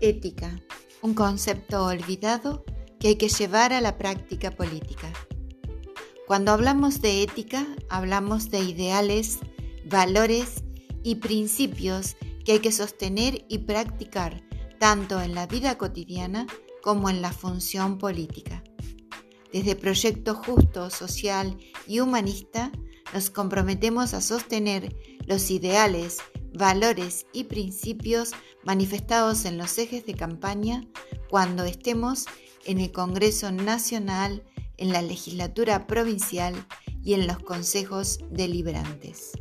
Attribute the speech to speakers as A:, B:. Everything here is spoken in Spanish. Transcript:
A: Ética, un concepto olvidado que hay que llevar a la práctica política. Cuando hablamos de ética, hablamos de ideales, valores y principios que hay que sostener y practicar tanto en la vida cotidiana como en la función política. Desde Proyecto Justo, Social y Humanista nos comprometemos a sostener los ideales, valores y principios manifestados en los ejes de campaña cuando estemos en el Congreso Nacional, en la legislatura provincial y en los consejos deliberantes.